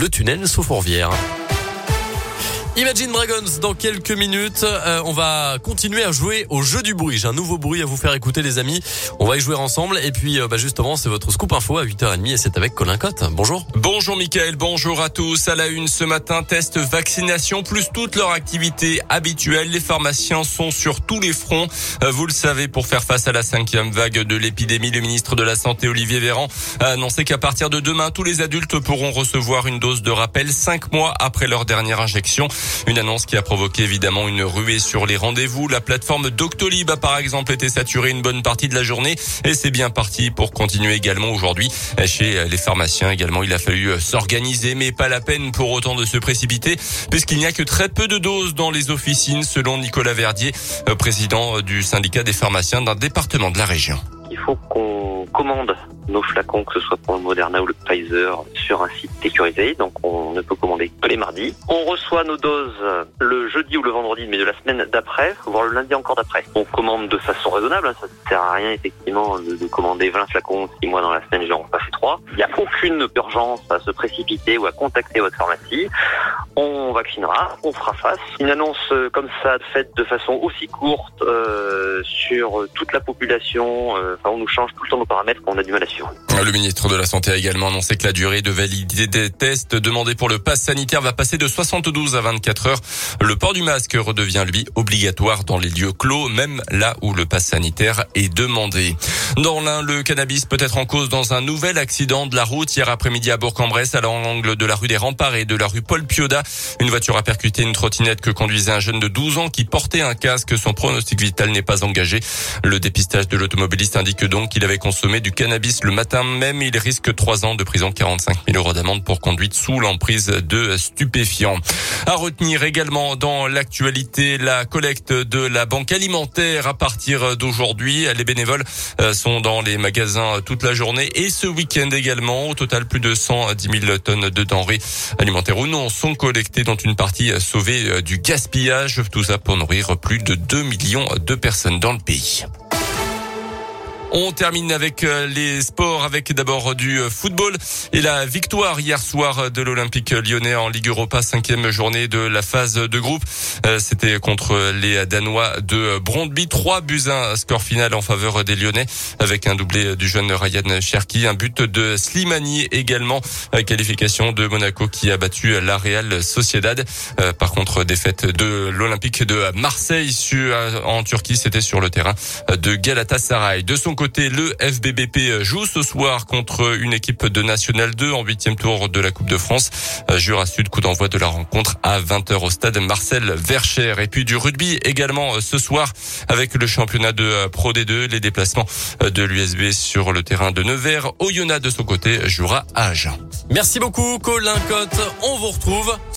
le tunnel sous Fourvière. Imagine Dragons dans quelques minutes. Euh, on va continuer à jouer au jeu du bruit. J'ai un nouveau bruit à vous faire écouter les amis. On va y jouer ensemble. Et puis euh, bah, justement c'est votre scoop info à 8h30 et c'est avec Colin Cotte. Bonjour. Bonjour Mickaël, bonjour à tous. À la une ce matin, test vaccination plus toute leur activité habituelle. Les pharmaciens sont sur tous les fronts. Euh, vous le savez, pour faire face à la cinquième vague de l'épidémie, le ministre de la Santé Olivier Véran a annoncé qu'à partir de demain, tous les adultes pourront recevoir une dose de rappel cinq mois après leur dernière injection. Une annonce qui a provoqué évidemment une ruée sur les rendez-vous. La plateforme Doctolib a par exemple été saturée une bonne partie de la journée et c'est bien parti pour continuer également aujourd'hui. Chez les pharmaciens également, il a fallu s'organiser mais pas la peine pour autant de se précipiter puisqu'il n'y a que très peu de doses dans les officines selon Nicolas Verdier, président du syndicat des pharmaciens d'un département de la région. Il faut qu'on commande nos flacons, que ce soit pour le Moderna ou le Pfizer, sur un site sécurisé. Donc on ne peut commander que les mardis. On reçoit nos doses le jeudi ou le vendredi, mais de la semaine d'après, voire le lundi encore d'après. On commande de façon raisonnable. Hein. Ça ne sert à rien effectivement de, commander 20 flacons si moi dans la semaine j'en pas fait 3. Il n'y a aucune urgence à se précipiter ou à contacter votre pharmacie. On vaccinera, on fera face. Une annonce comme ça faite de façon aussi courte euh, sur toute la population, euh, on nous change tout le temps nos paramètres qu'on a du mal suivre. Le ministre de la Santé a également annoncé que la durée de validité des tests demandés pour le pass sanitaire va passer de 72 à 24 heures. Le port du masque redevient lui obligatoire dans les lieux clos, même là où le pass sanitaire est demandé. Dans l'un, le cannabis peut être en cause dans un nouvel accident de la route hier après-midi à Bourg-en-Bresse, à l'angle de la rue des Remparts et de la rue Paul Pioda. Une voiture a percuté une trottinette que conduisait un jeune de 12 ans qui portait un casque. Son pronostic vital n'est pas engagé. Le dépistage de l'automobiliste indique donc qu'il avait consommé du cannabis le matin même. Il risque 3 ans de prison, 45 000 euros d'amende pour conduite sous l'emprise de stupéfiants. À retenir également dans l'actualité la collecte de la banque alimentaire à partir d'aujourd'hui. Les bénévoles euh, sont dans les magasins toute la journée et ce week-end également. Au total, plus de 110 000 tonnes de denrées alimentaires ou non sont collectées, dont une partie sauvée euh, du gaspillage. Tout ça pour nourrir plus de 2 millions de personnes dans le pays. On termine avec euh, les sports, avec d'abord du euh, football et la victoire hier soir de l'Olympique lyonnais en Ligue Europa, cinquième journée de la phase de groupe. Euh, c'était contre les Danois de Brondby. Trois buts, un score final en faveur des Lyonnais avec un doublé du jeune Ryan Cherki, un but de Slimani également, qualification de Monaco qui a battu la Real Sociedad. Par contre, défaite de l'Olympique de Marseille en Turquie, c'était sur le terrain de Galatasaray. De son côté, le FBBP joue ce soir contre une équipe de National 2 en huitième tour de la Coupe de France. Jura Sud, coup d'envoi de la rencontre à 20h au stade Marcel Vercher. Et puis du rugby également ce soir avec le championnat de Pro D2, les déplacements de l'USB sur le terrain de Nevers. Oyonnax de son côté jouera à Agen. Merci beaucoup Colin Cotte. On vous retrouve